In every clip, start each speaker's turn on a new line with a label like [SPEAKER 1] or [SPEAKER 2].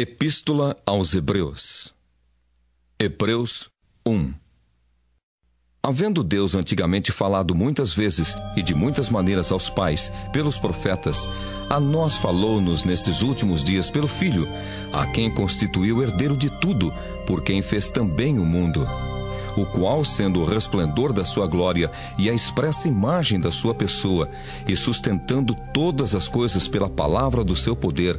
[SPEAKER 1] Epístola aos Hebreus. Hebreus 1. Havendo Deus antigamente falado muitas vezes e de muitas maneiras aos pais, pelos profetas, a nós falou-nos nestes últimos dias pelo Filho, a quem constituiu herdeiro de tudo, por quem fez também o mundo o qual, sendo o resplendor da sua glória e a expressa imagem da sua pessoa, e sustentando todas as coisas pela palavra do seu poder,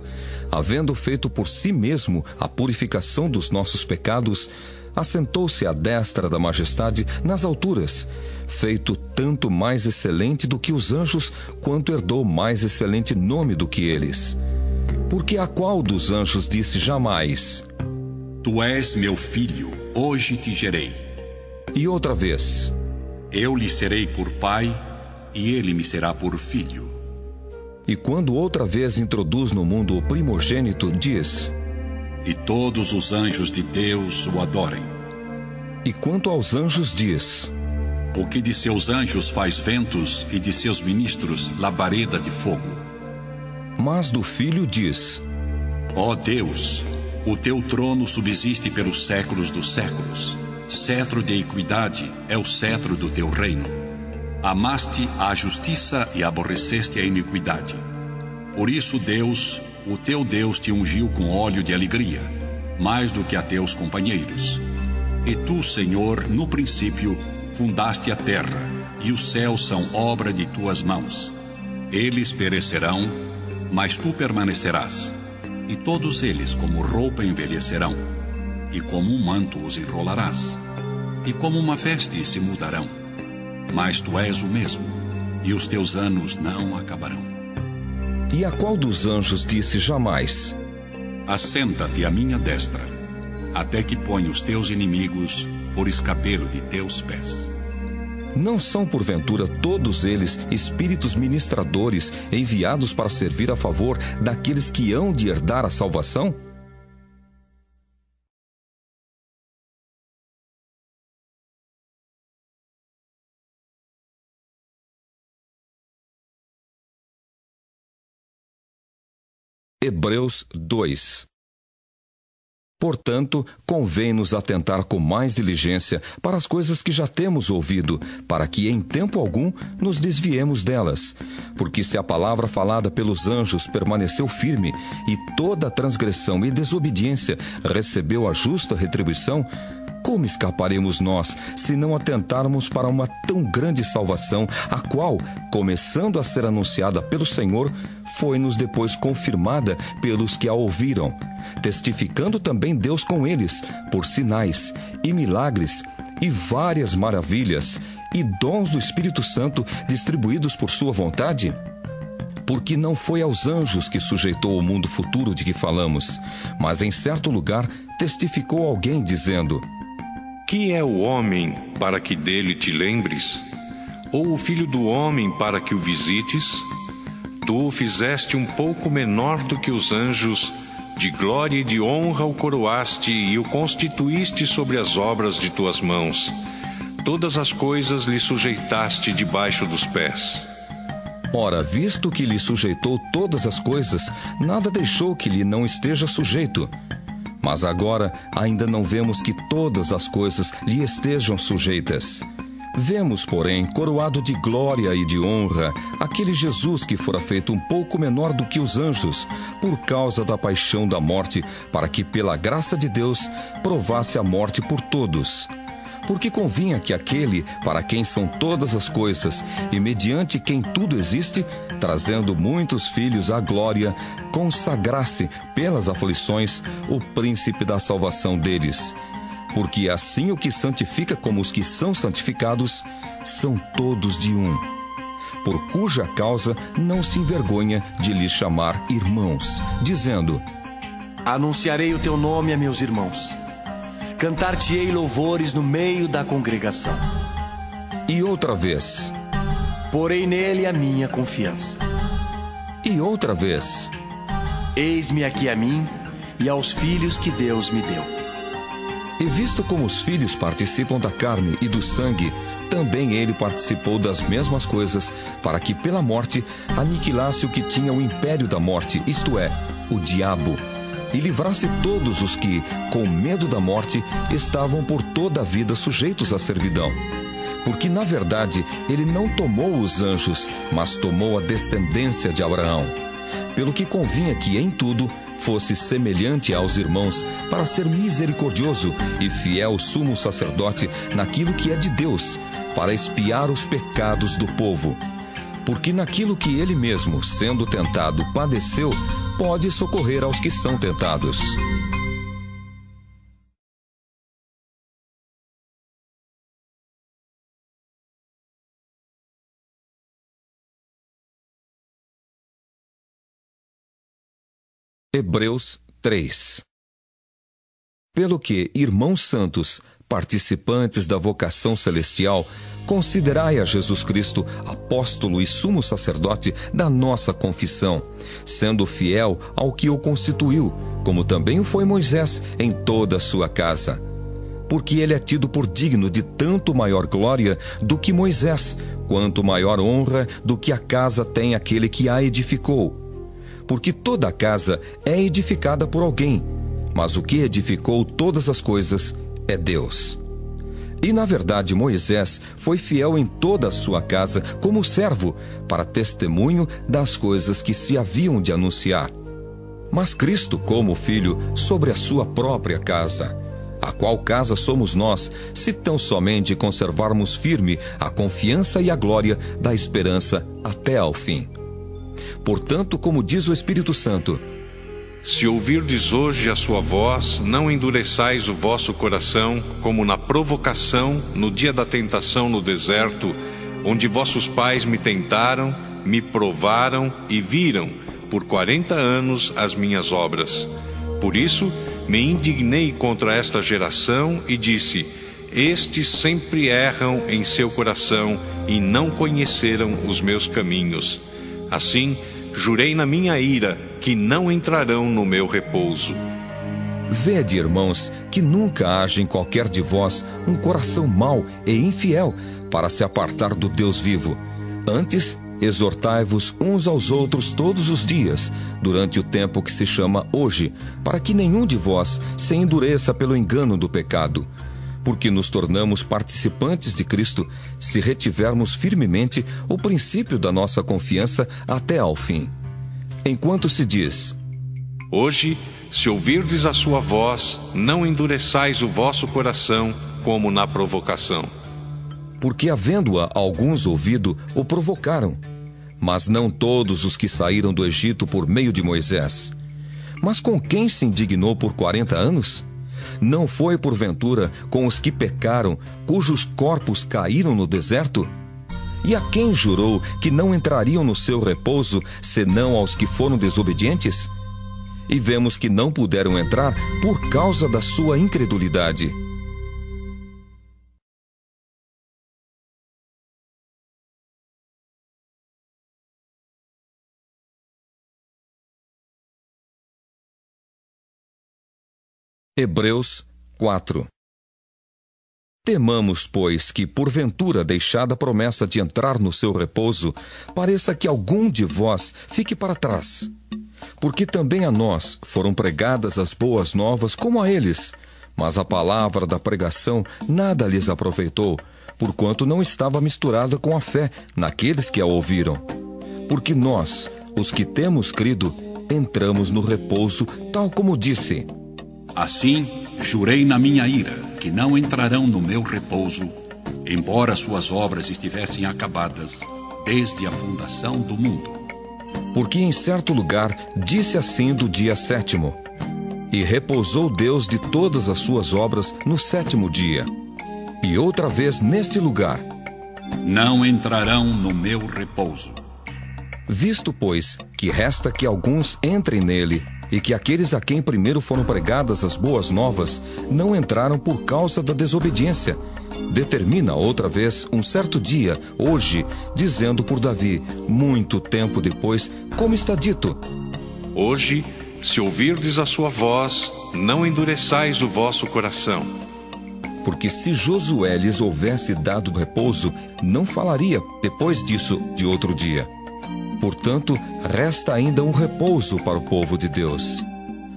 [SPEAKER 1] havendo feito por si mesmo a purificação dos nossos pecados, assentou-se à destra da majestade nas alturas, feito tanto mais excelente do que os anjos, quanto herdou mais excelente nome do que eles. Porque a qual dos anjos disse jamais:
[SPEAKER 2] Tu és meu filho, hoje te gerei.
[SPEAKER 1] E outra vez:
[SPEAKER 2] Eu lhe serei por pai, e ele me será por filho.
[SPEAKER 1] E quando outra vez introduz no mundo o primogênito, diz:
[SPEAKER 2] E todos os anjos de Deus o adorem.
[SPEAKER 1] E quanto aos anjos, diz:
[SPEAKER 2] O que de seus anjos faz ventos e de seus ministros labareda de fogo.
[SPEAKER 1] Mas do filho diz:
[SPEAKER 2] Ó Deus, o teu trono subsiste pelos séculos dos séculos. Cetro de equidade é o cetro do teu reino. Amaste a justiça e aborreceste a iniquidade. Por isso, Deus, o teu Deus, te ungiu com óleo de alegria, mais do que a teus companheiros. E tu, Senhor, no princípio, fundaste a terra, e os céus são obra de tuas mãos. Eles perecerão, mas tu permanecerás, e todos eles, como roupa, envelhecerão e como um manto os enrolarás, e como uma veste se mudarão. Mas tu és o mesmo, e os teus anos não acabarão.
[SPEAKER 1] E a qual dos anjos disse jamais:
[SPEAKER 2] Assenta-te à minha destra, até que ponha os teus inimigos por escapelo de teus pés.
[SPEAKER 1] Não são, porventura, todos eles espíritos ministradores enviados para servir a favor daqueles que hão de herdar a salvação? Hebreus 2 Portanto, convém-nos atentar com mais diligência para as coisas que já temos ouvido, para que em tempo algum nos desviemos delas. Porque se a palavra falada pelos anjos permaneceu firme, e toda transgressão e desobediência recebeu a justa retribuição, como escaparemos nós se não atentarmos para uma tão grande salvação, a qual, começando a ser anunciada pelo Senhor, foi-nos depois confirmada pelos que a ouviram, testificando também Deus com eles, por sinais e milagres e várias maravilhas e dons do Espírito Santo distribuídos por Sua vontade? porque não foi aos anjos que sujeitou o mundo futuro de que falamos, mas em certo lugar testificou alguém dizendo:
[SPEAKER 3] que é o homem para que dele te lembres? Ou o filho do homem para que o visites? Tu o fizeste um pouco menor do que os anjos, de glória e de honra o coroaste e o constituíste sobre as obras de tuas mãos. Todas as coisas lhe sujeitaste debaixo dos pés.
[SPEAKER 1] Ora, visto que lhe sujeitou todas as coisas, nada deixou que lhe não esteja sujeito. Mas agora ainda não vemos que todas as coisas lhe estejam sujeitas. Vemos, porém, coroado de glória e de honra, aquele Jesus que fora feito um pouco menor do que os anjos, por causa da paixão da morte, para que, pela graça de Deus, provasse a morte por todos porque convinha que aquele para quem são todas as coisas e mediante quem tudo existe, trazendo muitos filhos à glória, consagrasse pelas aflições o príncipe da salvação deles. Porque assim o que santifica como os que são santificados são todos de um. Por cuja causa não se envergonha de lhes chamar irmãos, dizendo:
[SPEAKER 4] Anunciarei o teu nome a meus irmãos cantar-te-ei louvores no meio da congregação.
[SPEAKER 1] E outra vez.
[SPEAKER 4] Porei nele a minha confiança.
[SPEAKER 1] E outra vez.
[SPEAKER 4] Eis-me aqui a mim e aos filhos que Deus me deu.
[SPEAKER 1] E visto como os filhos participam da carne e do sangue, também ele participou das mesmas coisas, para que pela morte aniquilasse o que tinha o império da morte, isto é, o diabo e livrasse todos os que, com medo da morte, estavam por toda a vida sujeitos à servidão. Porque, na verdade, ele não tomou os anjos, mas tomou a descendência de Abraão. Pelo que convinha que, em tudo, fosse semelhante aos irmãos, para ser misericordioso e fiel sumo sacerdote naquilo que é de Deus, para expiar os pecados do povo. Porque naquilo que ele mesmo, sendo tentado, padeceu, pode socorrer aos que são tentados. Hebreus 3 Pelo que, irmãos santos, participantes da vocação celestial, considerai a Jesus Cristo apóstolo e sumo sacerdote da nossa confissão, sendo fiel ao que o constituiu, como também o foi Moisés em toda a sua casa. Porque ele é tido por digno de tanto maior glória do que Moisés, quanto maior honra do que a casa tem aquele que a edificou. Porque toda a casa é edificada por alguém, mas o que edificou todas as coisas é Deus. E na verdade, Moisés foi fiel em toda a sua casa como servo, para testemunho das coisas que se haviam de anunciar. Mas Cristo, como filho, sobre a sua própria casa. A qual casa somos nós, se tão somente conservarmos firme a confiança e a glória da esperança até ao fim. Portanto, como diz o Espírito Santo,
[SPEAKER 3] se ouvirdes hoje a sua voz, não endureçais o vosso coração, como na provocação, no dia da tentação no deserto, onde vossos pais me tentaram, me provaram e viram, por quarenta anos, as minhas obras. Por isso, me indignei contra esta geração e disse: Estes sempre erram em seu coração e não conheceram os meus caminhos. Assim, jurei na minha ira que não entrarão no meu repouso.
[SPEAKER 1] Vede, irmãos, que nunca haja em qualquer de vós um coração mau e infiel para se apartar do Deus vivo. Antes, exortai-vos uns aos outros todos os dias, durante o tempo que se chama hoje, para que nenhum de vós se endureça pelo engano do pecado. Porque nos tornamos participantes de Cristo se retivermos firmemente o princípio da nossa confiança até ao fim enquanto se diz:
[SPEAKER 3] Hoje, se ouvirdes a sua voz, não endureçais o vosso coração como na provocação.
[SPEAKER 1] Porque, havendo-a alguns ouvido, o provocaram, mas não todos os que saíram do Egito por meio de Moisés. Mas com quem se indignou por quarenta anos? Não foi, porventura, com os que pecaram, cujos corpos caíram no deserto? E a quem jurou que não entrariam no seu repouso, senão aos que foram desobedientes? E vemos que não puderam entrar por causa da sua incredulidade. Hebreus 4 Temamos, pois, que, porventura, deixada a promessa de entrar no seu repouso, pareça que algum de vós fique para trás. Porque também a nós foram pregadas as boas novas como a eles, mas a palavra da pregação nada lhes aproveitou, porquanto não estava misturada com a fé naqueles que a ouviram. Porque nós, os que temos crido, entramos no repouso, tal como disse.
[SPEAKER 2] Assim, jurei na minha ira que não entrarão no meu repouso, embora suas obras estivessem acabadas desde a fundação do mundo.
[SPEAKER 1] Porque em certo lugar disse assim do dia sétimo: E repousou Deus de todas as suas obras no sétimo dia. E outra vez neste lugar:
[SPEAKER 2] Não entrarão no meu repouso.
[SPEAKER 1] Visto, pois, que resta que alguns entrem nele, e que aqueles a quem primeiro foram pregadas as boas novas não entraram por causa da desobediência. Determina outra vez um certo dia, hoje, dizendo por Davi, muito tempo depois, como está dito:
[SPEAKER 3] Hoje, se ouvirdes a sua voz, não endureçais o vosso coração.
[SPEAKER 1] Porque se Josué lhes houvesse dado repouso, não falaria depois disso de outro dia. Portanto, resta ainda um repouso para o povo de Deus.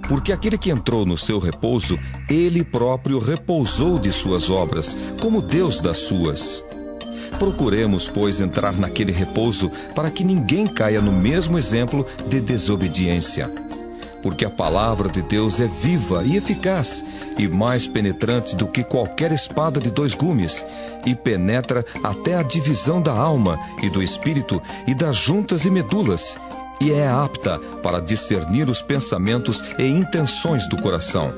[SPEAKER 1] Porque aquele que entrou no seu repouso, ele próprio repousou de suas obras, como Deus das suas. Procuremos, pois, entrar naquele repouso, para que ninguém caia no mesmo exemplo de desobediência. Porque a palavra de Deus é viva e eficaz, e mais penetrante do que qualquer espada de dois gumes, e penetra até a divisão da alma e do espírito e das juntas e medulas, e é apta para discernir os pensamentos e intenções do coração.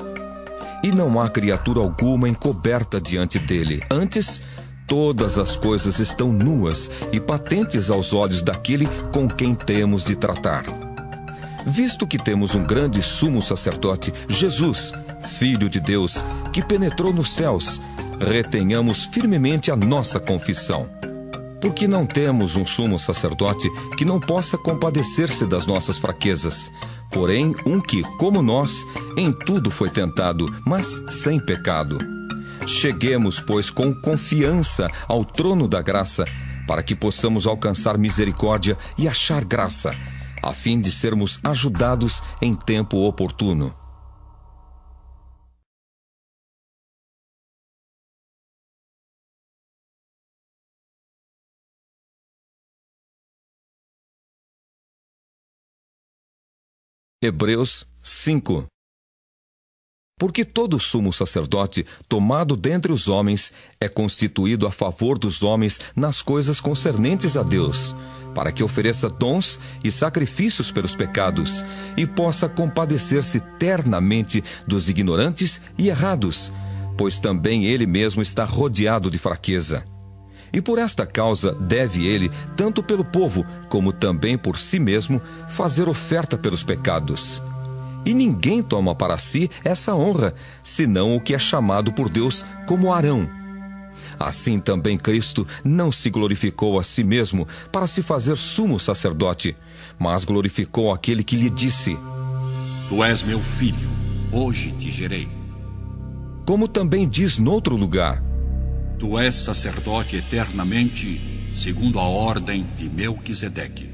[SPEAKER 1] E não há criatura alguma encoberta diante dele. Antes, todas as coisas estão nuas e patentes aos olhos daquele com quem temos de tratar. Visto que temos um grande sumo sacerdote, Jesus, Filho de Deus, que penetrou nos céus, retenhamos firmemente a nossa confissão. Porque não temos um sumo sacerdote que não possa compadecer-se das nossas fraquezas, porém um que, como nós, em tudo foi tentado, mas sem pecado. Cheguemos, pois, com confiança ao trono da graça, para que possamos alcançar misericórdia e achar graça, a fim de sermos ajudados em tempo oportuno. Hebreus 5 Porque todo sumo sacerdote, tomado dentre os homens, é constituído a favor dos homens nas coisas concernentes a Deus, para que ofereça dons e sacrifícios pelos pecados, e possa compadecer-se ternamente dos ignorantes e errados, pois também ele mesmo está rodeado de fraqueza. E por esta causa deve ele, tanto pelo povo como também por si mesmo, fazer oferta pelos pecados. E ninguém toma para si essa honra, senão o que é chamado por Deus como Arão. Assim também Cristo não se glorificou a si mesmo para se fazer sumo sacerdote, mas glorificou aquele que lhe disse:
[SPEAKER 2] Tu és meu filho, hoje te gerei.
[SPEAKER 1] Como também diz noutro lugar:
[SPEAKER 2] Tu és sacerdote eternamente, segundo a ordem de Melquisedeque.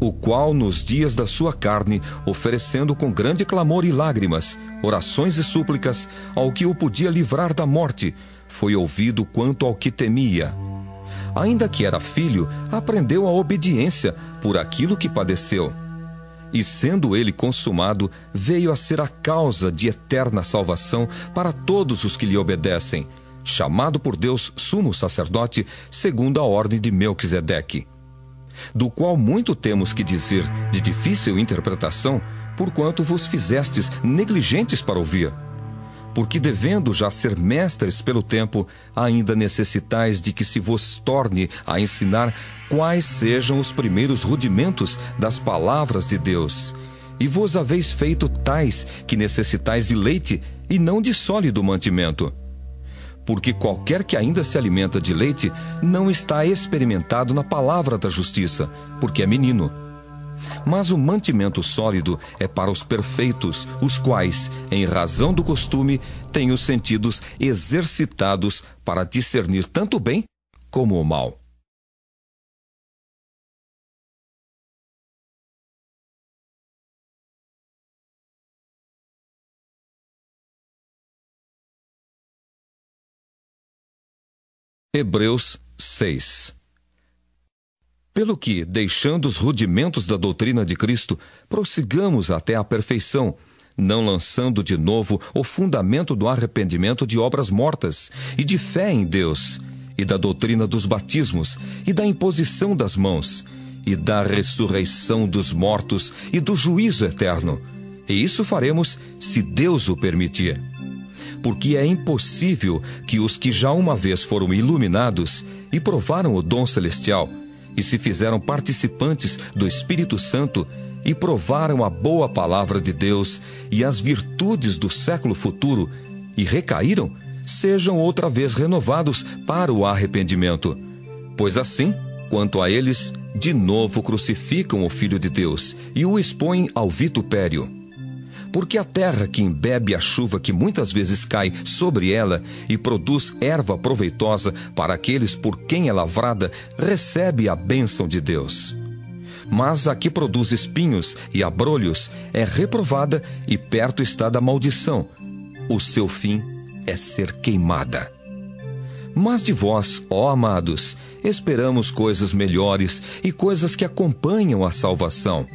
[SPEAKER 1] O qual, nos dias da sua carne, oferecendo com grande clamor e lágrimas, orações e súplicas, ao que o podia livrar da morte, foi ouvido quanto ao que temia. Ainda que era filho, aprendeu a obediência por aquilo que padeceu. E sendo ele consumado, veio a ser a causa de eterna salvação para todos os que lhe obedecem chamado por Deus sumo sacerdote, segundo a ordem de Melquisedeque. Do qual muito temos que dizer de difícil interpretação, porquanto vos fizestes negligentes para ouvir. Porque, devendo já ser mestres pelo tempo, ainda necessitais de que se vos torne a ensinar quais sejam os primeiros rudimentos das palavras de Deus. E vos haveis feito tais que necessitais de leite e não de sólido mantimento porque qualquer que ainda se alimenta de leite não está experimentado na palavra da justiça, porque é menino. Mas o mantimento sólido é para os perfeitos, os quais, em razão do costume, têm os sentidos exercitados para discernir tanto o bem como o mal. Hebreus 6 Pelo que, deixando os rudimentos da doutrina de Cristo, prossigamos até a perfeição, não lançando de novo o fundamento do arrependimento de obras mortas e de fé em Deus, e da doutrina dos batismos, e da imposição das mãos, e da ressurreição dos mortos e do juízo eterno. E isso faremos se Deus o permitir porque é impossível que os que já uma vez foram iluminados e provaram o dom celestial e se fizeram participantes do Espírito Santo e provaram a boa palavra de Deus e as virtudes do século futuro e recaíram, sejam outra vez renovados para o arrependimento. Pois assim, quanto a eles, de novo crucificam o Filho de Deus e o expõem ao vitupério porque a terra que embebe a chuva que muitas vezes cai sobre ela e produz erva proveitosa para aqueles por quem é lavrada, recebe a bênção de Deus. Mas a que produz espinhos e abrolhos é reprovada e perto está da maldição. O seu fim é ser queimada. Mas de vós, ó amados, esperamos coisas melhores e coisas que acompanham a salvação,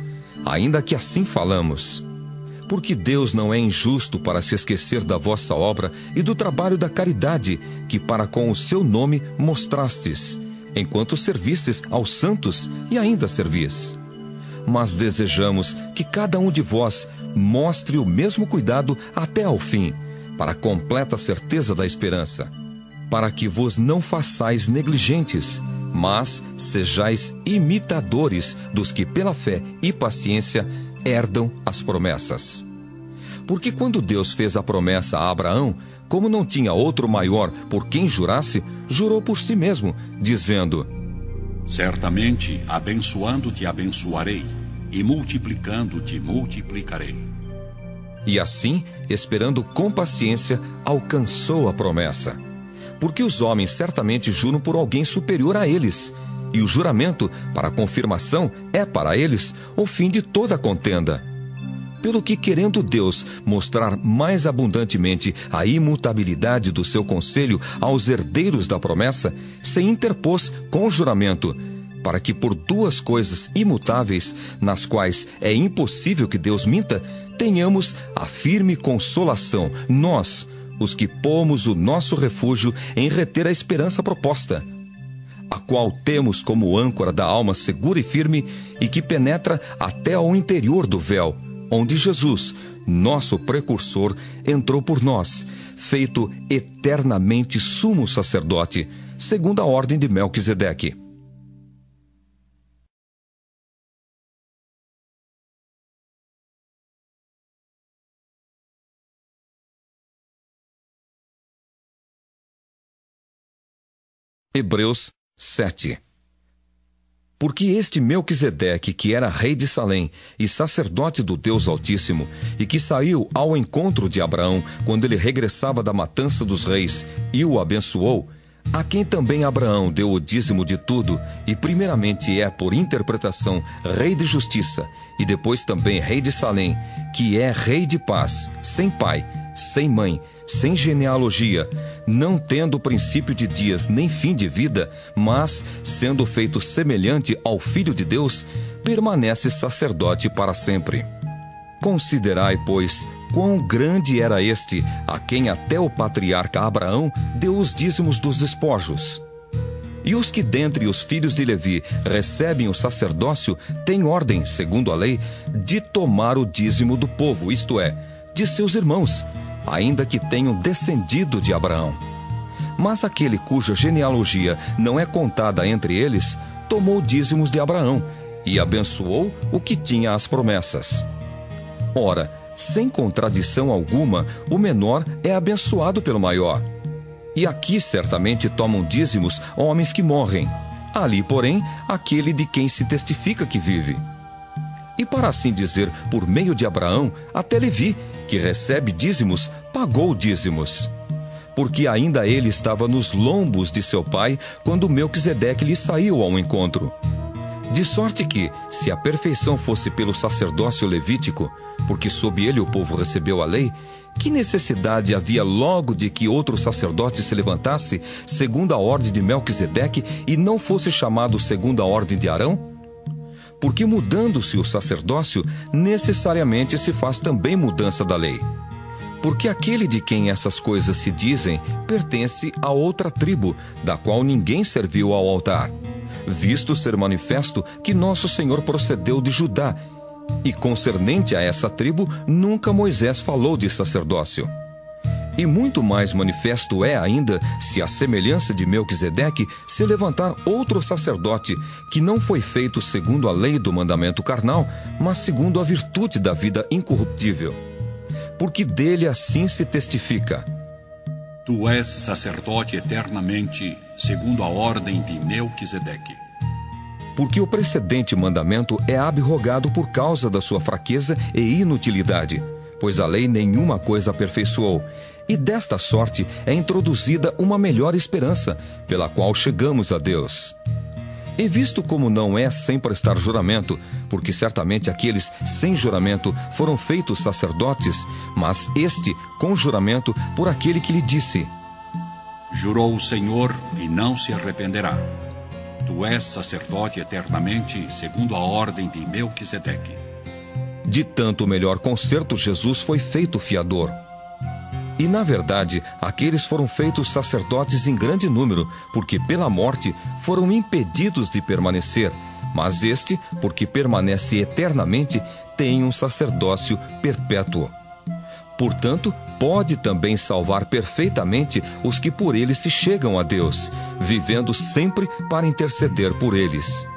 [SPEAKER 1] ainda que assim falamos. Porque Deus não é injusto para se esquecer da vossa obra e do trabalho da caridade que para com o seu nome mostrastes, enquanto servistes aos santos e ainda servis. Mas desejamos que cada um de vós mostre o mesmo cuidado até ao fim, para a completa certeza da esperança para que vos não façais negligentes, mas sejais imitadores dos que pela fé e paciência herdam as promessas. Porque quando Deus fez a promessa a Abraão, como não tinha outro maior por quem jurasse, jurou por si mesmo, dizendo:
[SPEAKER 2] Certamente, abençoando-te abençoarei, e multiplicando-te multiplicarei.
[SPEAKER 1] E assim, esperando com paciência, alcançou a promessa porque os homens certamente juram por alguém superior a eles. E o juramento, para confirmação, é para eles o fim de toda contenda. Pelo que, querendo Deus mostrar mais abundantemente a imutabilidade do seu conselho aos herdeiros da promessa, se interpôs com o juramento, para que por duas coisas imutáveis, nas quais é impossível que Deus minta, tenhamos a firme consolação, nós, os que pomos o nosso refúgio em reter a esperança proposta, a qual temos como âncora da alma segura e firme e que penetra até ao interior do véu, onde Jesus, nosso precursor, entrou por nós, feito eternamente sumo sacerdote, segundo a ordem de Melquisedeque. Hebreus 7 Porque este Melquisedeque, que era rei de Salém e sacerdote do Deus Altíssimo, e que saiu ao encontro de Abraão quando ele regressava da matança dos reis e o abençoou, a quem também Abraão deu o dízimo de tudo, e primeiramente é, por interpretação, rei de justiça, e depois também rei de Salém, que é rei de paz, sem pai, sem mãe, sem genealogia, não tendo princípio de dias nem fim de vida, mas, sendo feito semelhante ao Filho de Deus, permanece sacerdote para sempre. Considerai, pois, quão grande era este, a quem até o patriarca Abraão deu os dízimos dos despojos. E os que dentre os filhos de Levi recebem o sacerdócio têm ordem, segundo a lei, de tomar o dízimo do povo, isto é, de seus irmãos, ainda que tenham descendido de Abraão. Mas aquele cuja genealogia não é contada entre eles, tomou dízimos de Abraão e abençoou o que tinha as promessas. Ora, sem contradição alguma, o menor é abençoado pelo maior. E aqui certamente tomam dízimos homens que morrem. Ali, porém, aquele de quem se testifica que vive. E para assim dizer, por meio de Abraão, até Levi, que recebe dízimos, pagou dízimos. Porque ainda ele estava nos lombos de seu pai quando Melquisedeque lhe saiu ao encontro. De sorte que, se a perfeição fosse pelo sacerdócio levítico, porque sob ele o povo recebeu a lei, que necessidade havia logo de que outro sacerdote se levantasse, segundo a ordem de Melquisedeque, e não fosse chamado segundo a ordem de Arão? Porque mudando-se o sacerdócio, necessariamente se faz também mudança da lei. Porque aquele de quem essas coisas se dizem pertence a outra tribo, da qual ninguém serviu ao altar, visto ser manifesto que nosso Senhor procedeu de Judá, e concernente a essa tribo, nunca Moisés falou de sacerdócio. E muito mais manifesto é ainda se a semelhança de Melquisedeque se levantar outro sacerdote, que não foi feito segundo a lei do mandamento carnal, mas segundo a virtude da vida incorruptível. Porque dele assim se testifica:
[SPEAKER 2] Tu és sacerdote eternamente, segundo a ordem de Melquisedeque.
[SPEAKER 1] Porque o precedente mandamento é abrogado por causa da sua fraqueza e inutilidade, pois a lei nenhuma coisa aperfeiçoou e desta sorte é introduzida uma melhor esperança, pela qual chegamos a Deus. E visto como não é sem prestar juramento, porque certamente aqueles sem juramento foram feitos sacerdotes, mas este com juramento por aquele que lhe disse:
[SPEAKER 2] Jurou o Senhor e não se arrependerá. Tu és sacerdote eternamente, segundo a ordem de Melquisedeque.
[SPEAKER 1] De tanto melhor concerto, Jesus foi feito fiador. E, na verdade, aqueles foram feitos sacerdotes em grande número, porque pela morte foram impedidos de permanecer. Mas este, porque permanece eternamente, tem um sacerdócio perpétuo. Portanto, pode também salvar perfeitamente os que por ele se chegam a Deus, vivendo sempre para interceder por eles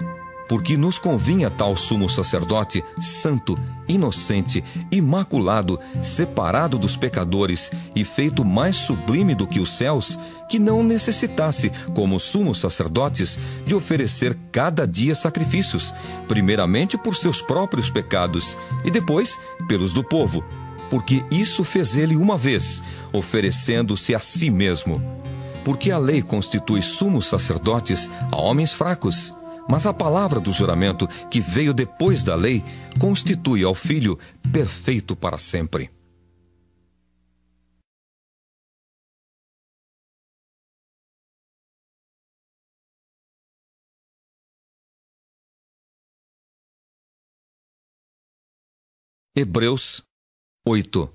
[SPEAKER 1] porque nos convinha tal sumo sacerdote, santo, inocente, imaculado, separado dos pecadores e feito mais sublime do que os céus, que não necessitasse, como sumos sacerdotes, de oferecer cada dia sacrifícios, primeiramente por seus próprios pecados e depois pelos do povo, porque isso fez ele uma vez, oferecendo-se a si mesmo. Porque a lei constitui sumos sacerdotes a homens fracos mas a palavra do juramento, que veio depois da lei, constitui ao filho perfeito para sempre. Hebreus 8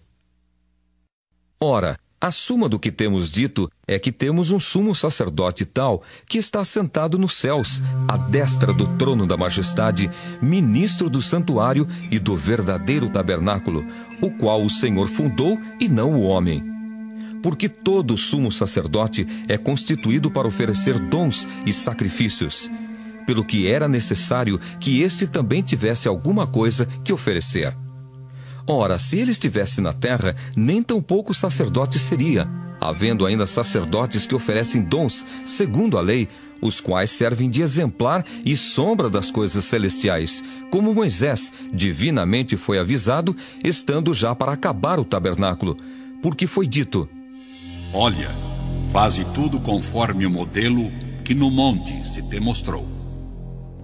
[SPEAKER 1] Ora, a suma do que temos dito é que temos um sumo sacerdote tal que está sentado nos céus, à destra do trono da majestade, ministro do santuário e do verdadeiro tabernáculo, o qual o Senhor fundou e não o homem. Porque todo sumo sacerdote é constituído para oferecer dons e sacrifícios, pelo que era necessário que este também tivesse alguma coisa que oferecer. Ora, se ele estivesse na terra, nem tampouco sacerdote seria, havendo ainda sacerdotes que oferecem dons, segundo a lei, os quais servem de exemplar e sombra das coisas celestiais, como Moisés divinamente foi avisado, estando já para acabar o tabernáculo, porque foi dito:
[SPEAKER 2] Olha, faze tudo conforme o modelo que no monte se demonstrou.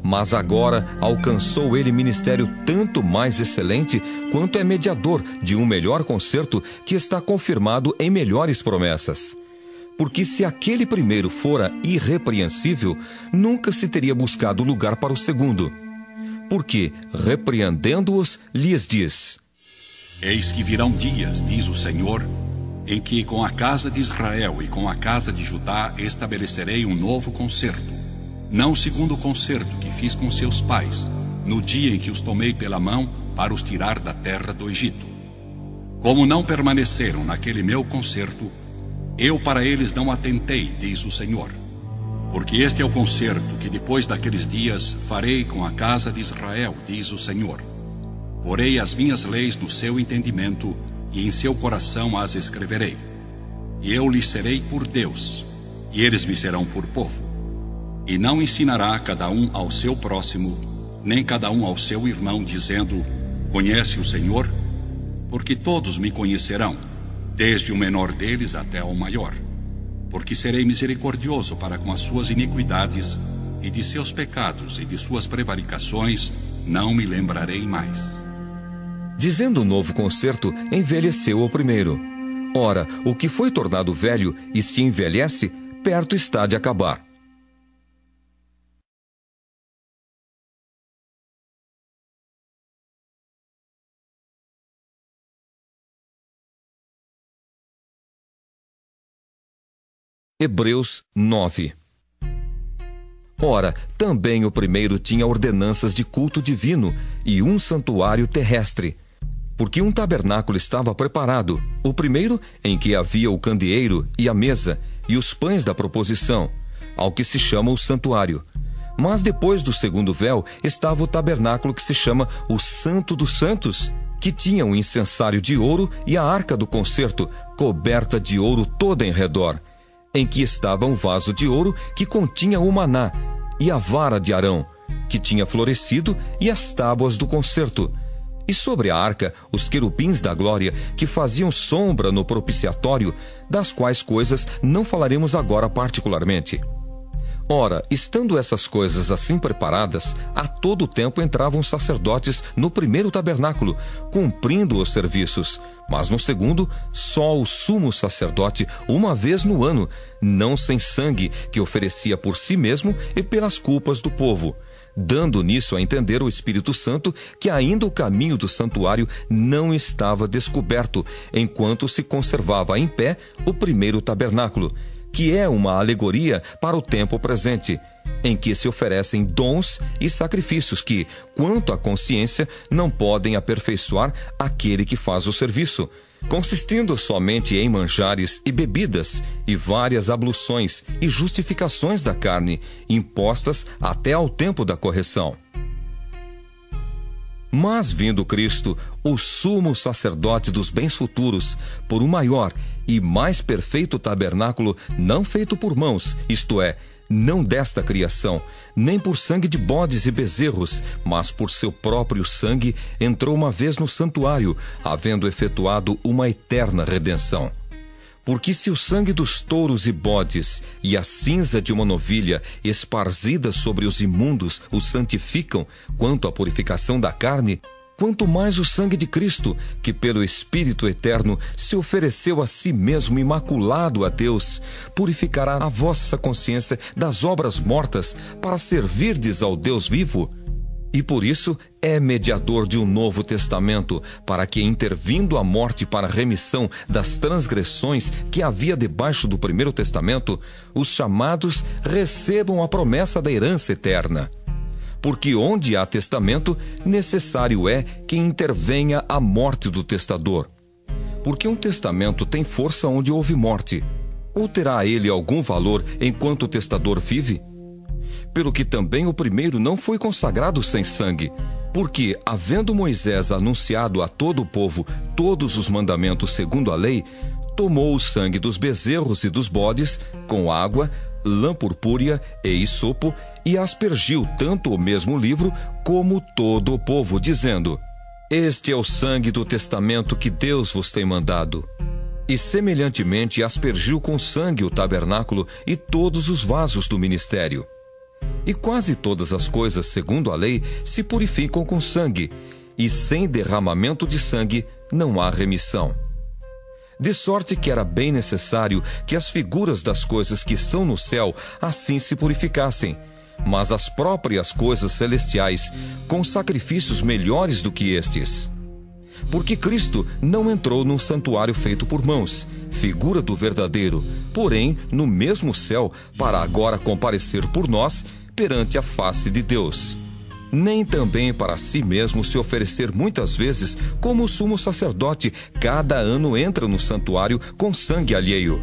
[SPEAKER 1] Mas agora alcançou ele ministério tanto mais excelente quanto é mediador de um melhor concerto que está confirmado em melhores promessas. Porque se aquele primeiro fora irrepreensível, nunca se teria buscado lugar para o segundo. Porque, repreendendo-os, lhes diz:
[SPEAKER 2] Eis que virão dias, diz o Senhor, em que com a casa de Israel e com a casa de Judá estabelecerei um novo concerto não segundo o concerto que fiz com seus pais, no dia em que os tomei pela mão para os tirar da terra do Egito. Como não permaneceram naquele meu concerto, eu para eles não atentei, diz o Senhor. Porque este é o concerto que depois daqueles dias farei com a casa de Israel, diz o Senhor. Porei as minhas leis no seu entendimento e em seu coração as escreverei. E eu lhes serei por Deus, e eles me serão por povo. E não ensinará cada um ao seu próximo, nem cada um ao seu irmão, dizendo: Conhece o Senhor? Porque todos me conhecerão, desde o menor deles até o maior. Porque serei misericordioso para com as suas iniquidades, e de seus pecados e de suas prevaricações não me lembrarei mais.
[SPEAKER 1] Dizendo o novo concerto, envelheceu o primeiro. Ora, o que foi tornado velho e se envelhece, perto está de acabar. Hebreus 9 Ora, também o primeiro tinha ordenanças de culto divino e um santuário terrestre. Porque um tabernáculo estava preparado, o primeiro em que havia o candeeiro e a mesa e os pães da proposição, ao que se chama o santuário. Mas depois do segundo véu estava o tabernáculo que se chama o Santo dos Santos, que tinha um incensário de ouro e a arca do concerto, coberta de ouro toda em redor em que estava um vaso de ouro que continha o maná, e a vara de Arão, que tinha florescido, e as tábuas do concerto. E sobre a arca, os querubins da glória, que faziam sombra no propiciatório, das quais coisas não falaremos agora particularmente. Ora, estando essas coisas assim preparadas, a todo tempo entravam sacerdotes no primeiro tabernáculo, cumprindo os serviços. Mas no segundo, só o sumo sacerdote, uma vez no ano, não sem sangue, que oferecia por si mesmo e pelas culpas do povo dando nisso a entender o Espírito Santo que ainda o caminho do santuário não estava descoberto, enquanto se conservava em pé o primeiro tabernáculo, que é uma alegoria para o tempo presente, em que se oferecem dons e sacrifícios que, quanto à consciência, não podem aperfeiçoar aquele que faz o serviço consistindo somente em manjares e bebidas, e várias abluções e justificações da carne, impostas até ao tempo da correção. Mas vindo Cristo, o sumo sacerdote dos bens futuros, por um maior e mais perfeito tabernáculo, não feito por mãos, isto é, não desta criação, nem por sangue de bodes e bezerros, mas por seu próprio sangue, entrou uma vez no santuário, havendo efetuado uma eterna redenção. Porque se o sangue dos touros e bodes e a cinza de uma novilha esparzida sobre os imundos os santificam quanto à purificação da carne, quanto mais o sangue de Cristo, que pelo Espírito eterno se ofereceu a si mesmo imaculado a Deus, purificará a vossa consciência das obras mortas para servirdes ao Deus vivo. E por isso é mediador de um novo testamento, para que, intervindo a morte para a remissão das transgressões que havia debaixo do primeiro testamento, os chamados recebam a promessa da herança eterna porque onde há testamento, necessário é que intervenha a morte do testador. Porque um testamento tem força onde houve morte, ou terá ele algum valor enquanto o testador vive? Pelo que também o primeiro não foi consagrado sem sangue, porque, havendo Moisés anunciado a todo o povo todos os mandamentos segundo a lei, tomou o sangue dos bezerros e dos bodes, com água, lã purpúrea e isopo, e aspergiu tanto o mesmo livro como todo o povo, dizendo: Este é o sangue do testamento que Deus vos tem mandado. E semelhantemente aspergiu com sangue o tabernáculo e todos os vasos do ministério. E quase todas as coisas, segundo a lei, se purificam com sangue, e sem derramamento de sangue não há remissão. De sorte que era bem necessário que as figuras das coisas que estão no céu assim se purificassem, mas as próprias coisas celestiais com sacrifícios melhores do que estes. Porque Cristo não entrou num santuário feito por mãos, figura do verdadeiro, porém no mesmo céu, para agora comparecer por nós perante a face de Deus. Nem também para si mesmo se oferecer muitas vezes, como o sumo sacerdote cada ano entra no santuário com sangue alheio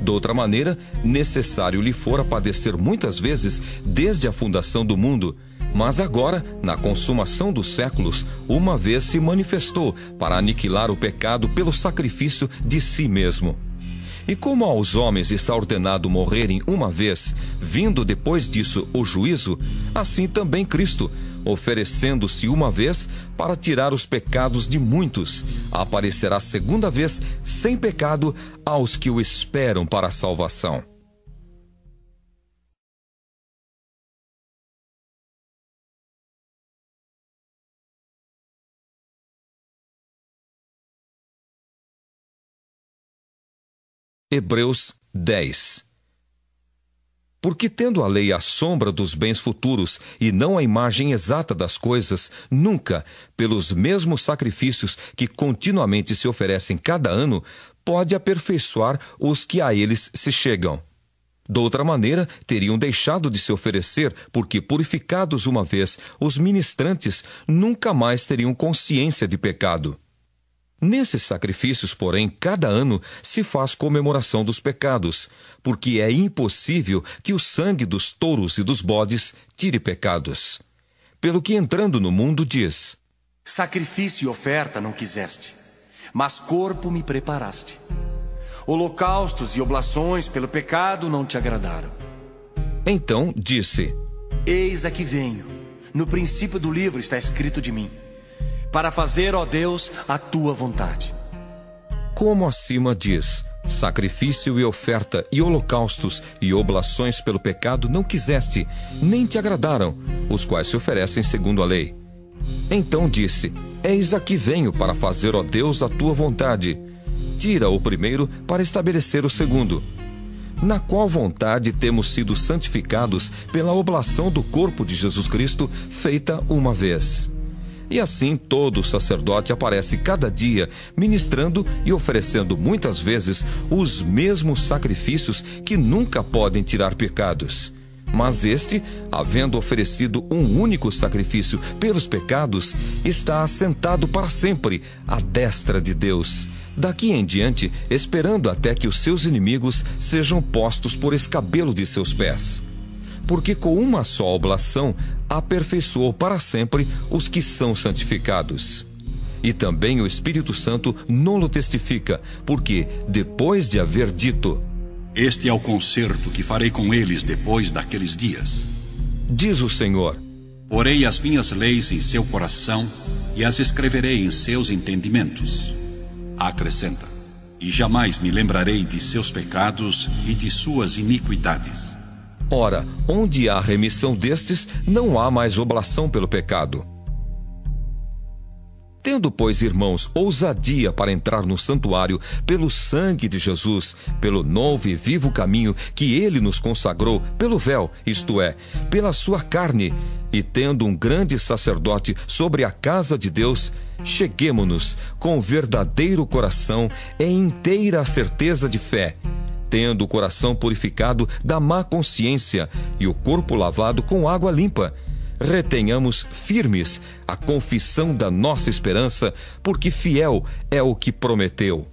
[SPEAKER 1] Doutra maneira, necessário lhe fora padecer muitas vezes desde a fundação do mundo, mas agora, na consumação dos séculos, uma vez se manifestou para aniquilar o pecado pelo sacrifício de si mesmo. E como aos homens está ordenado morrerem uma vez, vindo depois disso o juízo, assim também Cristo, oferecendo-se uma vez para tirar os pecados de muitos, aparecerá segunda vez sem pecado aos que o esperam para a salvação. Hebreus 10 Porque, tendo a lei a sombra dos bens futuros e não a imagem exata das coisas, nunca, pelos mesmos sacrifícios que continuamente se oferecem cada ano, pode aperfeiçoar os que a eles se chegam. Doutra maneira, teriam deixado de se oferecer, porque, purificados uma vez, os ministrantes nunca mais teriam consciência de pecado. Nesses sacrifícios, porém, cada ano se faz comemoração dos pecados, porque é impossível que o sangue dos touros e dos bodes tire pecados. Pelo que entrando no mundo diz:
[SPEAKER 4] Sacrifício e oferta não quiseste, mas corpo me preparaste. Holocaustos e oblações pelo pecado não te agradaram.
[SPEAKER 1] Então disse:
[SPEAKER 4] Eis aqui venho. No princípio do livro está escrito de mim para fazer, ó Deus, a tua vontade.
[SPEAKER 1] como acima diz: Sacrifício e oferta e holocaustos e oblações pelo pecado não quiseste, nem te agradaram, os quais se oferecem segundo a lei. Então disse: Eis aqui venho para fazer, ó Deus, a tua vontade. Tira o primeiro para estabelecer o segundo. Na qual vontade temos sido santificados pela oblação do corpo de Jesus Cristo, feita uma vez. E assim todo sacerdote aparece cada dia, ministrando e oferecendo muitas vezes os mesmos sacrifícios que nunca podem tirar pecados. Mas este, havendo oferecido um único sacrifício pelos pecados, está assentado para sempre à destra de Deus. Daqui em diante, esperando até que os seus inimigos sejam postos por escabelo de seus pés porque com uma só oblação aperfeiçoou para sempre os que são santificados. E também o Espírito Santo nolo testifica, porque, depois de haver dito:
[SPEAKER 2] Este é o concerto que farei com eles depois daqueles dias.
[SPEAKER 1] Diz o Senhor:
[SPEAKER 2] Porei as minhas leis em seu coração e as escreverei em seus entendimentos. Acrescenta: E jamais me lembrarei de seus pecados e de suas iniquidades.
[SPEAKER 1] Ora, onde há remissão destes, não há mais oblação pelo pecado. Tendo, pois, irmãos, ousadia para entrar no santuário pelo sangue de Jesus, pelo novo e vivo caminho que ele nos consagrou, pelo véu, isto é, pela sua carne, e tendo um grande sacerdote sobre a casa de Deus, cheguemo-nos com verdadeiro coração e inteira certeza de fé tendo o coração purificado da má consciência e o corpo lavado com água limpa. Retenhamos firmes a confissão da nossa esperança, porque fiel é o que prometeu.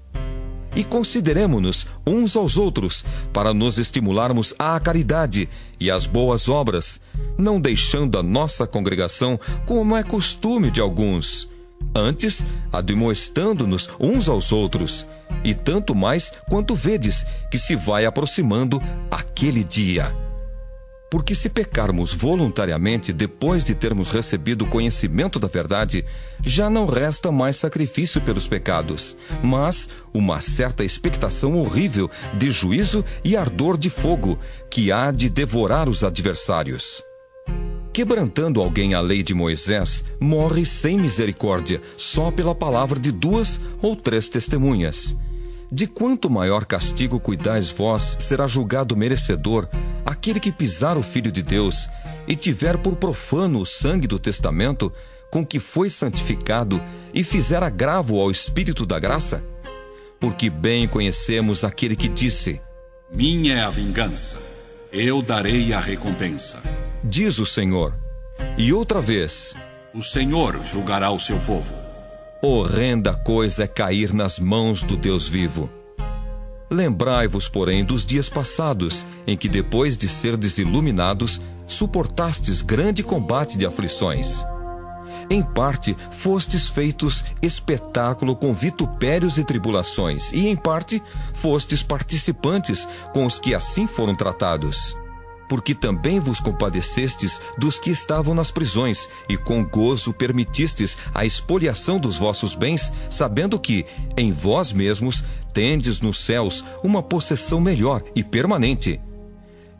[SPEAKER 1] E consideremos-nos uns aos outros, para nos estimularmos à caridade e às boas obras, não deixando a nossa congregação como é costume de alguns antes admoestando-nos uns aos outros, e tanto mais quanto vedes que se vai aproximando aquele dia. Porque se pecarmos voluntariamente depois de termos recebido o conhecimento da verdade, já não resta mais sacrifício pelos pecados, mas uma certa expectação horrível de juízo e ardor de fogo que há de devorar os adversários. Quebrantando alguém a lei de Moisés, morre sem misericórdia, só pela palavra de duas ou três testemunhas. De quanto maior castigo cuidais vós, será julgado merecedor aquele que pisar o Filho de Deus e tiver por profano o sangue do testamento com que foi santificado e fizer agravo ao Espírito da graça? Porque bem conhecemos aquele que disse:
[SPEAKER 2] Minha é a vingança, eu darei a recompensa
[SPEAKER 1] diz o Senhor. E outra vez:
[SPEAKER 2] O Senhor julgará o seu povo.
[SPEAKER 1] Horrenda coisa é cair nas mãos do Deus vivo. Lembrai-vos, porém, dos dias passados, em que, depois de ser desiluminados, suportastes grande combate de aflições. Em parte, fostes feitos espetáculo com vitupérios e tribulações, e em parte, fostes participantes com os que assim foram tratados porque também vos compadecestes dos que estavam nas prisões, e com gozo permitistes a expoliação dos vossos bens, sabendo que, em vós mesmos, tendes nos céus uma possessão melhor e permanente.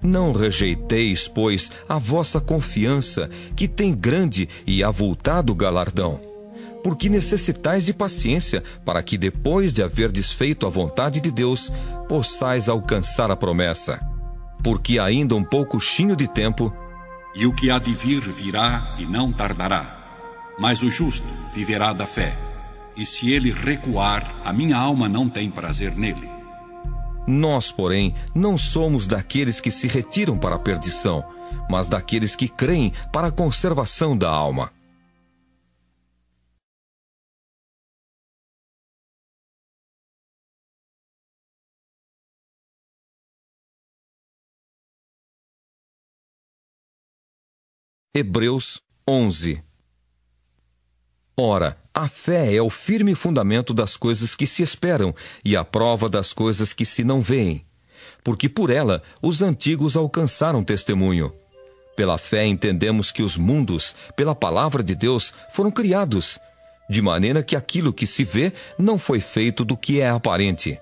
[SPEAKER 1] Não rejeiteis, pois, a vossa confiança, que tem grande e avultado galardão. Porque necessitais de paciência, para que, depois de haver desfeito a vontade de Deus, possais alcançar a promessa porque ainda um poucochinho de tempo.
[SPEAKER 2] E o que há de vir virá e não tardará. Mas o justo viverá da fé. E se ele recuar, a minha alma não tem prazer nele.
[SPEAKER 1] Nós, porém, não somos daqueles que se retiram para a perdição, mas daqueles que creem para a conservação da alma. Hebreus 11 Ora, a fé é o firme fundamento das coisas que se esperam e a prova das coisas que se não veem. Porque por ela os antigos alcançaram testemunho. Pela fé entendemos que os mundos, pela palavra de Deus, foram criados, de maneira que aquilo que se vê não foi feito do que é aparente.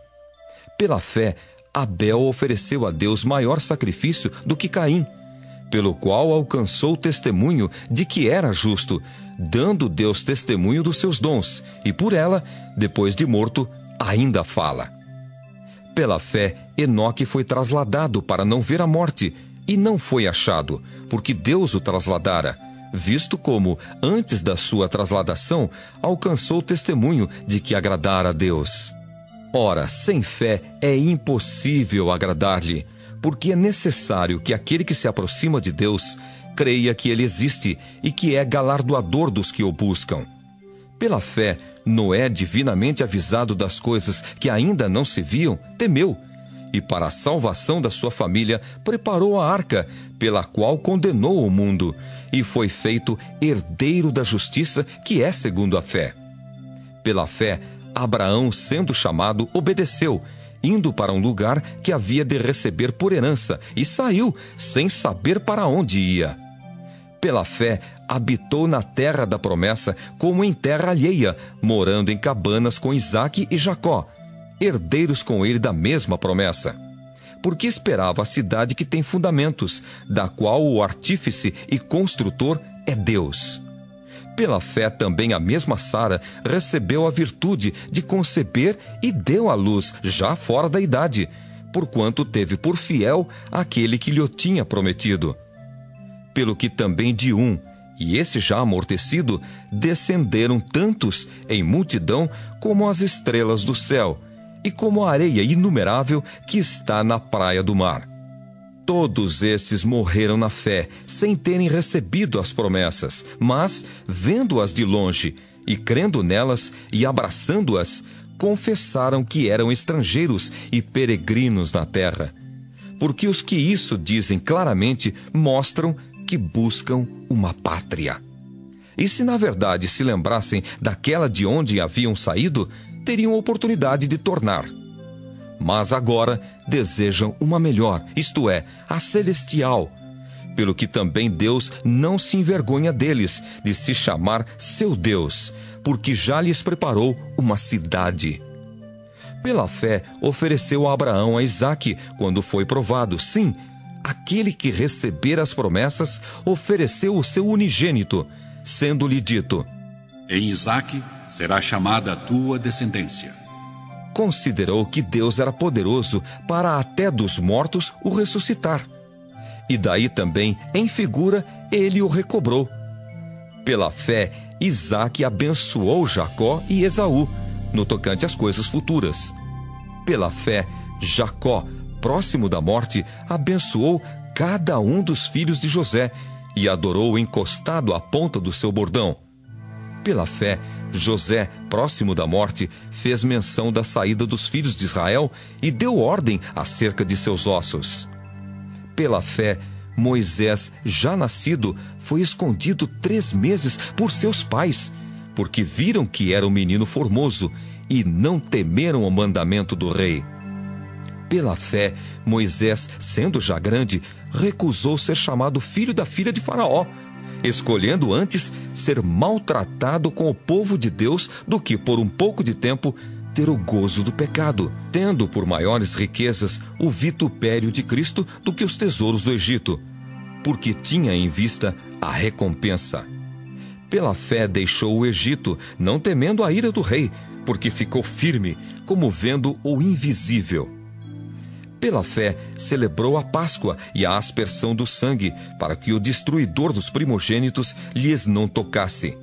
[SPEAKER 1] Pela fé, Abel ofereceu a Deus maior sacrifício do que Caim, pelo qual alcançou o testemunho de que era justo, dando Deus testemunho dos seus dons, e por ela, depois de morto, ainda fala. Pela fé, Enoque foi trasladado para não ver a morte, e não foi achado, porque Deus o trasladara visto como, antes da sua trasladação, alcançou o testemunho de que agradara a Deus. Ora, sem fé é impossível agradar-lhe, porque é necessário que aquele que se aproxima de Deus creia que ele existe e que é galardoador dos que o buscam. Pela fé, Noé, divinamente avisado das coisas que ainda não se viam, temeu e, para a salvação da sua família, preparou a arca, pela qual condenou o mundo, e foi feito herdeiro da justiça, que é segundo a fé. Pela fé, Abraão, sendo chamado, obedeceu, indo para um lugar que havia de receber por herança, e saiu, sem saber para onde ia. Pela fé, habitou na terra da promessa, como em terra alheia, morando em cabanas com Isaque e Jacó herdeiros com ele da mesma promessa. Porque esperava a cidade que tem fundamentos, da qual o artífice e construtor é Deus. Pela fé também a mesma Sara recebeu a virtude de conceber e deu à luz já fora da idade, porquanto teve por fiel aquele que lhe tinha prometido. Pelo que também de um, e esse já amortecido, descenderam tantos em multidão como as estrelas do céu, e como a areia inumerável que está na praia do mar. Todos estes morreram na fé, sem terem recebido as promessas, mas, vendo-as de longe e crendo nelas e abraçando-as, confessaram que eram estrangeiros e peregrinos na terra. Porque os que isso dizem claramente mostram que buscam uma pátria. E se na verdade se lembrassem daquela de onde haviam saído, teriam oportunidade de tornar. Mas agora desejam uma melhor, isto é, a celestial. Pelo que também Deus não se envergonha deles, de se chamar seu Deus, porque já lhes preparou uma cidade. Pela fé, ofereceu a Abraão a Isaque quando foi provado. Sim, aquele que receber as promessas ofereceu o seu unigênito, sendo-lhe dito:
[SPEAKER 2] Em Isaque será chamada a tua descendência.
[SPEAKER 1] Considerou que Deus era poderoso para até dos mortos o ressuscitar. E daí também, em figura, ele o recobrou. Pela fé, Isaac abençoou Jacó e Esaú, no tocante às coisas futuras. Pela fé, Jacó, próximo da morte, abençoou cada um dos filhos de José e adorou encostado à ponta do seu bordão. Pela fé, José, próximo da morte, fez menção da saída dos filhos de Israel e deu ordem acerca de seus ossos. Pela fé, Moisés, já nascido, foi escondido três meses por seus pais, porque viram que era um menino formoso e não temeram o mandamento do rei. Pela fé, Moisés, sendo já grande, recusou ser chamado filho da filha de Faraó escolhendo antes ser maltratado com o povo de Deus do que por um pouco de tempo ter o gozo do pecado, tendo por maiores riquezas o vitupério de Cristo do que os tesouros do Egito, porque tinha em vista a recompensa. Pela fé deixou o Egito, não temendo a ira do rei, porque ficou firme, como vendo o invisível pela fé, celebrou a Páscoa e a aspersão do sangue, para que o destruidor dos primogênitos lhes não tocasse.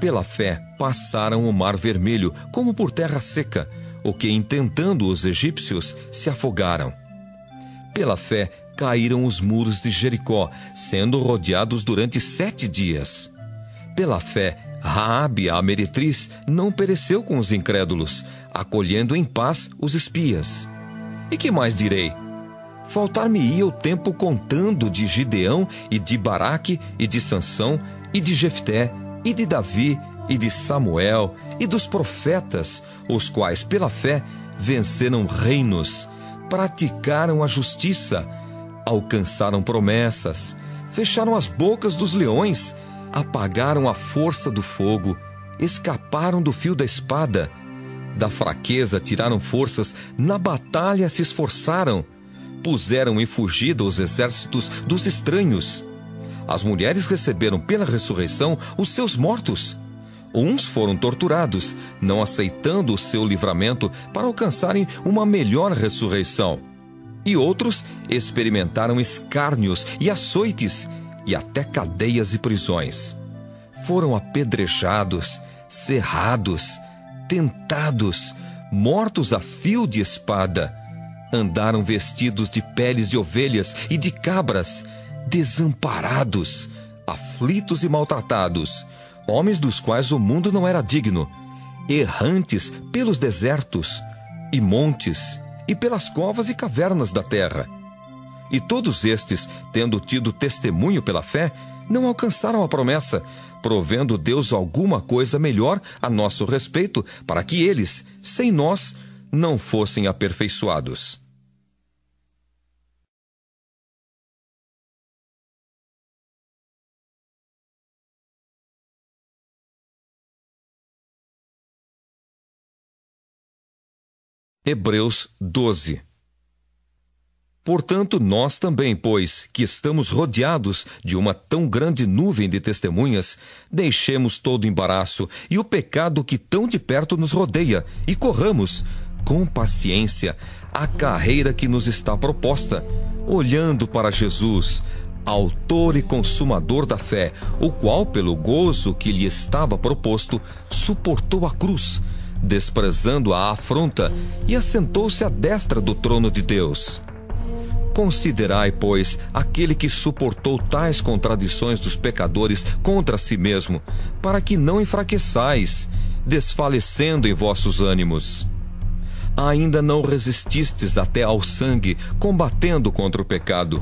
[SPEAKER 1] Pela fé, passaram o mar vermelho, como por terra seca, o que, intentando os egípcios, se afogaram. Pela fé, caíram os muros de Jericó, sendo rodeados durante sete dias. Pela fé, Raabe, a meretriz, não pereceu com os incrédulos, acolhendo em paz os espias. E que mais direi? Faltar-me-ia o tempo contando de Gideão e de Baraque e de Sansão e de Jefté e de Davi e de Samuel e dos profetas, os quais pela fé venceram reinos, praticaram a justiça, alcançaram promessas, fecharam as bocas dos leões, apagaram a força do fogo, escaparam do fio da espada. Da fraqueza tiraram forças, na batalha se esforçaram. Puseram em fugida os exércitos dos estranhos. As mulheres receberam pela ressurreição os seus mortos. Uns foram torturados, não aceitando o seu livramento para alcançarem uma melhor ressurreição. E outros experimentaram escárnios e açoites e até cadeias e prisões. Foram apedrejados, cerrados, tentados, mortos a fio de espada. Andaram vestidos de peles de ovelhas e de cabras, desamparados, aflitos e maltratados, homens dos quais o mundo não era digno, errantes pelos desertos e montes e pelas covas e cavernas da terra. E todos estes, tendo tido testemunho pela fé, não alcançaram a promessa, provendo Deus alguma coisa melhor a nosso respeito, para que eles, sem nós, não fossem aperfeiçoados. Hebreus 12 Portanto, nós também, pois, que estamos rodeados de uma tão grande nuvem de testemunhas, deixemos todo o embaraço e o pecado que tão de perto nos rodeia e corramos, com paciência, a carreira que nos está proposta, olhando para Jesus, Autor e Consumador da fé, o qual, pelo gozo que lhe estava proposto, suportou a cruz desprezando a afronta, e assentou-se à destra do trono de Deus. Considerai, pois, aquele que suportou tais contradições dos pecadores contra si mesmo, para que não enfraqueçais, desfalecendo em vossos ânimos. Ainda não resististes até ao sangue, combatendo contra o pecado.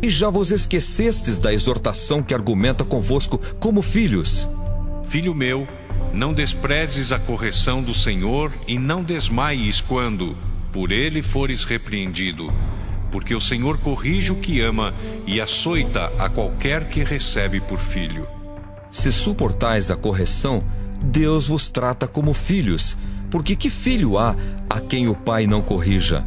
[SPEAKER 1] E já vos esquecestes da exortação que argumenta convosco como filhos.
[SPEAKER 3] Filho meu, não desprezes a correção do Senhor e não desmaies quando, por ele, fores repreendido. Porque o Senhor corrige o que ama e açoita a qualquer que recebe por filho.
[SPEAKER 1] Se suportais a correção, Deus vos trata como filhos, porque que filho há a quem o pai não corrija?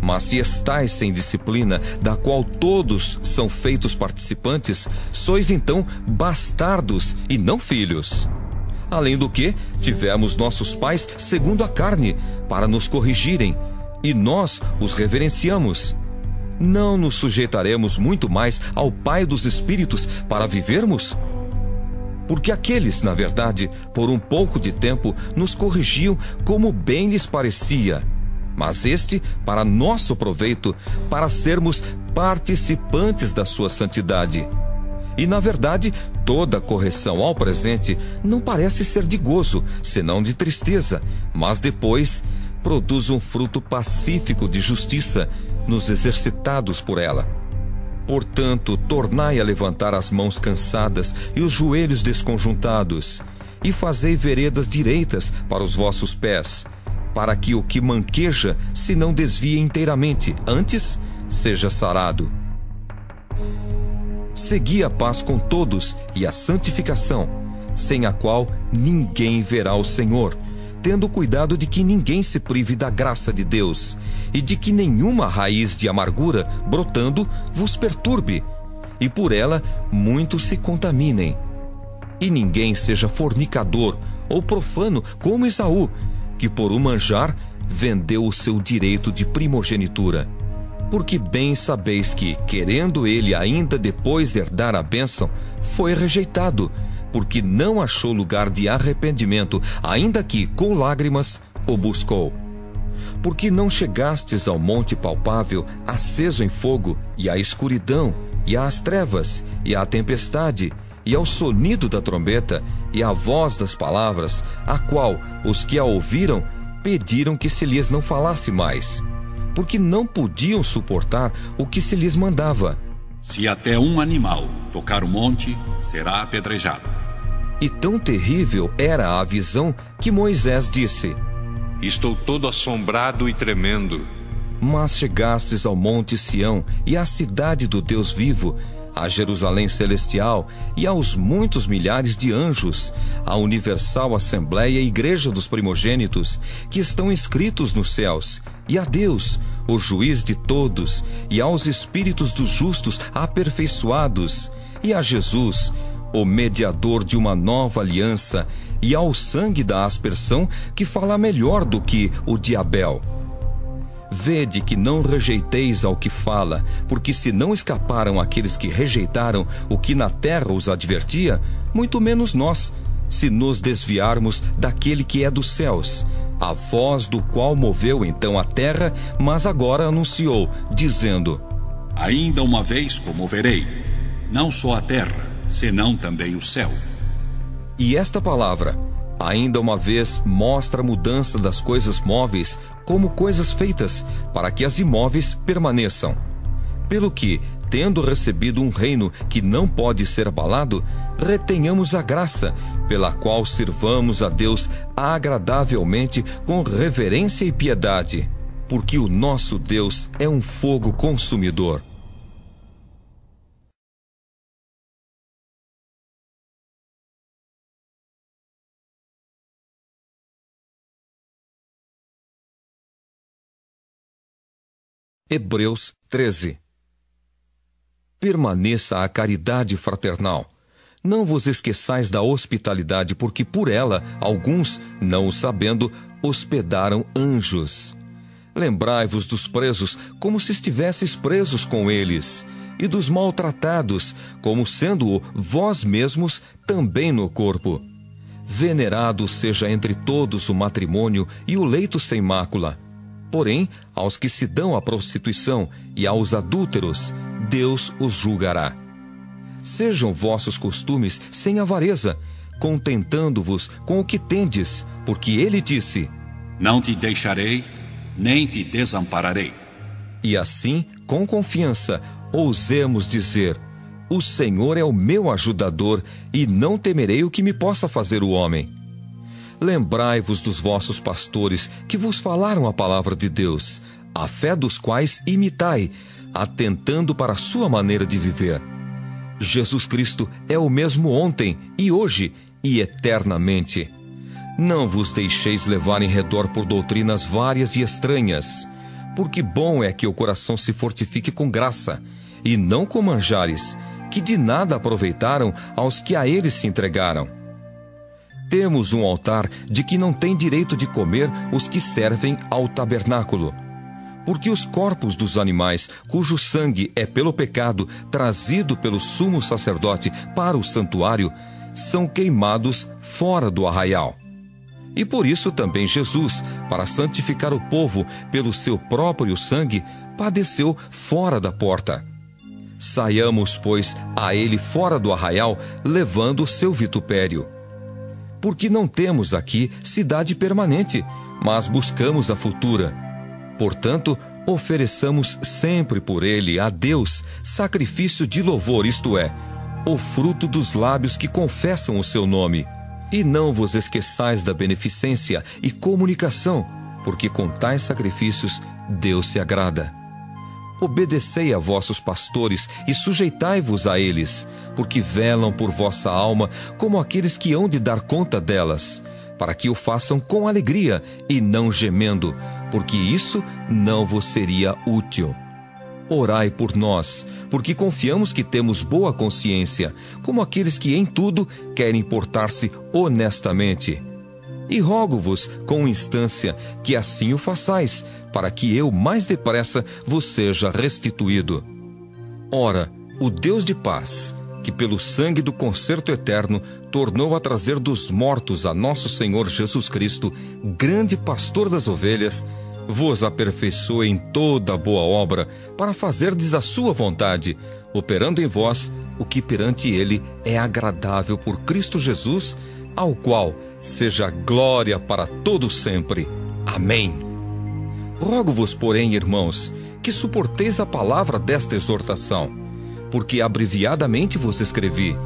[SPEAKER 1] Mas se estais sem disciplina, da qual todos são feitos participantes, sois então bastardos e não filhos. Além do que, tivemos nossos pais segundo a carne, para nos corrigirem, e nós os reverenciamos. Não nos sujeitaremos muito mais ao Pai dos Espíritos para vivermos? Porque aqueles, na verdade, por um pouco de tempo, nos corrigiam como bem lhes parecia. Mas este, para nosso proveito, para sermos participantes da sua santidade. E, na verdade, toda correção ao presente não parece ser de gozo, senão de tristeza, mas depois produz um fruto pacífico de justiça nos exercitados por ela. Portanto, tornai a levantar as mãos cansadas e os joelhos desconjuntados, e fazei veredas direitas para os vossos pés, para que o que manqueja se não desvie inteiramente, antes seja sarado. Segui a paz com todos e a santificação, sem a qual ninguém verá o Senhor, tendo cuidado de que ninguém se prive da graça de Deus, e de que nenhuma raiz de amargura, brotando, vos perturbe, e por ela muitos se contaminem. E ninguém seja fornicador ou profano como Esaú, que por um manjar vendeu o seu direito de primogenitura porque bem sabeis que, querendo ele ainda depois herdar a bênção, foi rejeitado, porque não achou lugar de arrependimento, ainda que, com lágrimas, o buscou. Porque não chegastes ao monte palpável, aceso em fogo, e à escuridão, e às trevas, e à tempestade, e ao sonido da trombeta, e à voz das palavras, a qual os que a ouviram pediram que se lhes não falasse mais porque não podiam suportar o que se lhes mandava.
[SPEAKER 2] Se até um animal tocar o monte, será apedrejado.
[SPEAKER 1] E tão terrível era a visão que Moisés disse:
[SPEAKER 3] Estou todo assombrado e tremendo.
[SPEAKER 1] Mas chegastes ao monte Sião e à cidade do Deus vivo, à Jerusalém celestial e aos muitos milhares de anjos, à universal Assembleia e Igreja dos Primogênitos, que estão inscritos nos céus, e a Deus, o juiz de todos, e aos espíritos dos justos aperfeiçoados, e a Jesus, o mediador de uma nova aliança, e ao sangue da aspersão que fala melhor do que o de Abel. Vede que não rejeiteis ao que fala, porque se não escaparam aqueles que rejeitaram o que na terra os advertia, muito menos nós, se nos desviarmos daquele que é dos céus, a voz do qual moveu então a terra, mas agora anunciou, dizendo:
[SPEAKER 2] Ainda uma vez comoverei, não só a terra, senão também o céu.
[SPEAKER 1] E esta palavra, ainda uma vez, mostra a mudança das coisas móveis como coisas feitas, para que as imóveis permaneçam. Pelo que, tendo recebido um reino que não pode ser abalado, retenhamos a graça, pela qual sirvamos a Deus agradavelmente com reverência e piedade, porque o nosso Deus é um fogo consumidor. Hebreus 13 Permaneça a caridade fraternal. Não vos esqueçais da hospitalidade, porque por ela alguns, não o sabendo, hospedaram anjos. Lembrai-vos dos presos como se estivesseis presos com eles, e dos maltratados, como sendo-o vós mesmos também no corpo. Venerado seja entre todos o matrimônio e o leito sem mácula Porém, aos que se dão à prostituição e aos adúlteros, Deus os julgará. Sejam vossos costumes sem avareza, contentando-vos com o que tendes, porque ele disse:
[SPEAKER 2] Não te deixarei, nem te desampararei.
[SPEAKER 1] E assim, com confiança, ousemos dizer: O Senhor é o meu ajudador, e não temerei o que me possa fazer o homem. Lembrai-vos dos vossos pastores que vos falaram a palavra de Deus, a fé dos quais imitai, atentando para a sua maneira de viver. Jesus Cristo é o mesmo ontem e hoje e eternamente. Não vos deixeis levar em redor por doutrinas várias e estranhas, porque bom é que o coração se fortifique com graça, e não com manjares, que de nada aproveitaram aos que a eles se entregaram. Temos um altar de que não tem direito de comer os que servem ao tabernáculo. Porque os corpos dos animais, cujo sangue é pelo pecado trazido pelo sumo sacerdote para o santuário, são queimados fora do arraial. E por isso também Jesus, para santificar o povo pelo seu próprio sangue, padeceu fora da porta. Saiamos, pois, a ele fora do arraial, levando o seu vitupério porque não temos aqui cidade permanente, mas buscamos a futura. Portanto, ofereçamos sempre por ele a Deus sacrifício de louvor, isto é, o fruto dos lábios que confessam o seu nome. E não vos esqueçais da beneficência e comunicação, porque com tais sacrifícios Deus se agrada. Obedecei a vossos pastores e sujeitai-vos a eles, porque velam por vossa alma como aqueles que hão de dar conta delas, para que o façam com alegria e não gemendo, porque isso não vos seria útil. Orai por nós, porque confiamos que temos boa consciência, como aqueles que em tudo querem portar-se honestamente. E rogo-vos com instância que assim o façais, para que eu mais depressa vos seja restituído. Ora, o Deus de paz, que pelo sangue do concerto eterno tornou a trazer dos mortos a nosso Senhor Jesus Cristo, grande pastor das ovelhas, vos aperfeiçoe em toda boa obra, para fazerdes a sua vontade, operando em vós o que perante ele é agradável por Cristo Jesus, ao qual seja glória para todo sempre. Amém. Rogo-vos, porém, irmãos, que suporteis a palavra desta exortação, porque abreviadamente vos escrevi.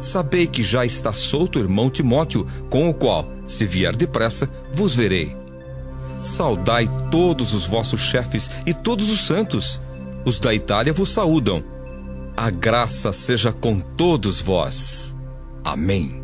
[SPEAKER 1] Sabei que já está solto o irmão Timóteo, com o qual, se vier depressa, vos verei. Saudai todos os vossos chefes e todos os santos. Os da Itália vos saúdam. A graça seja com todos vós. Amém.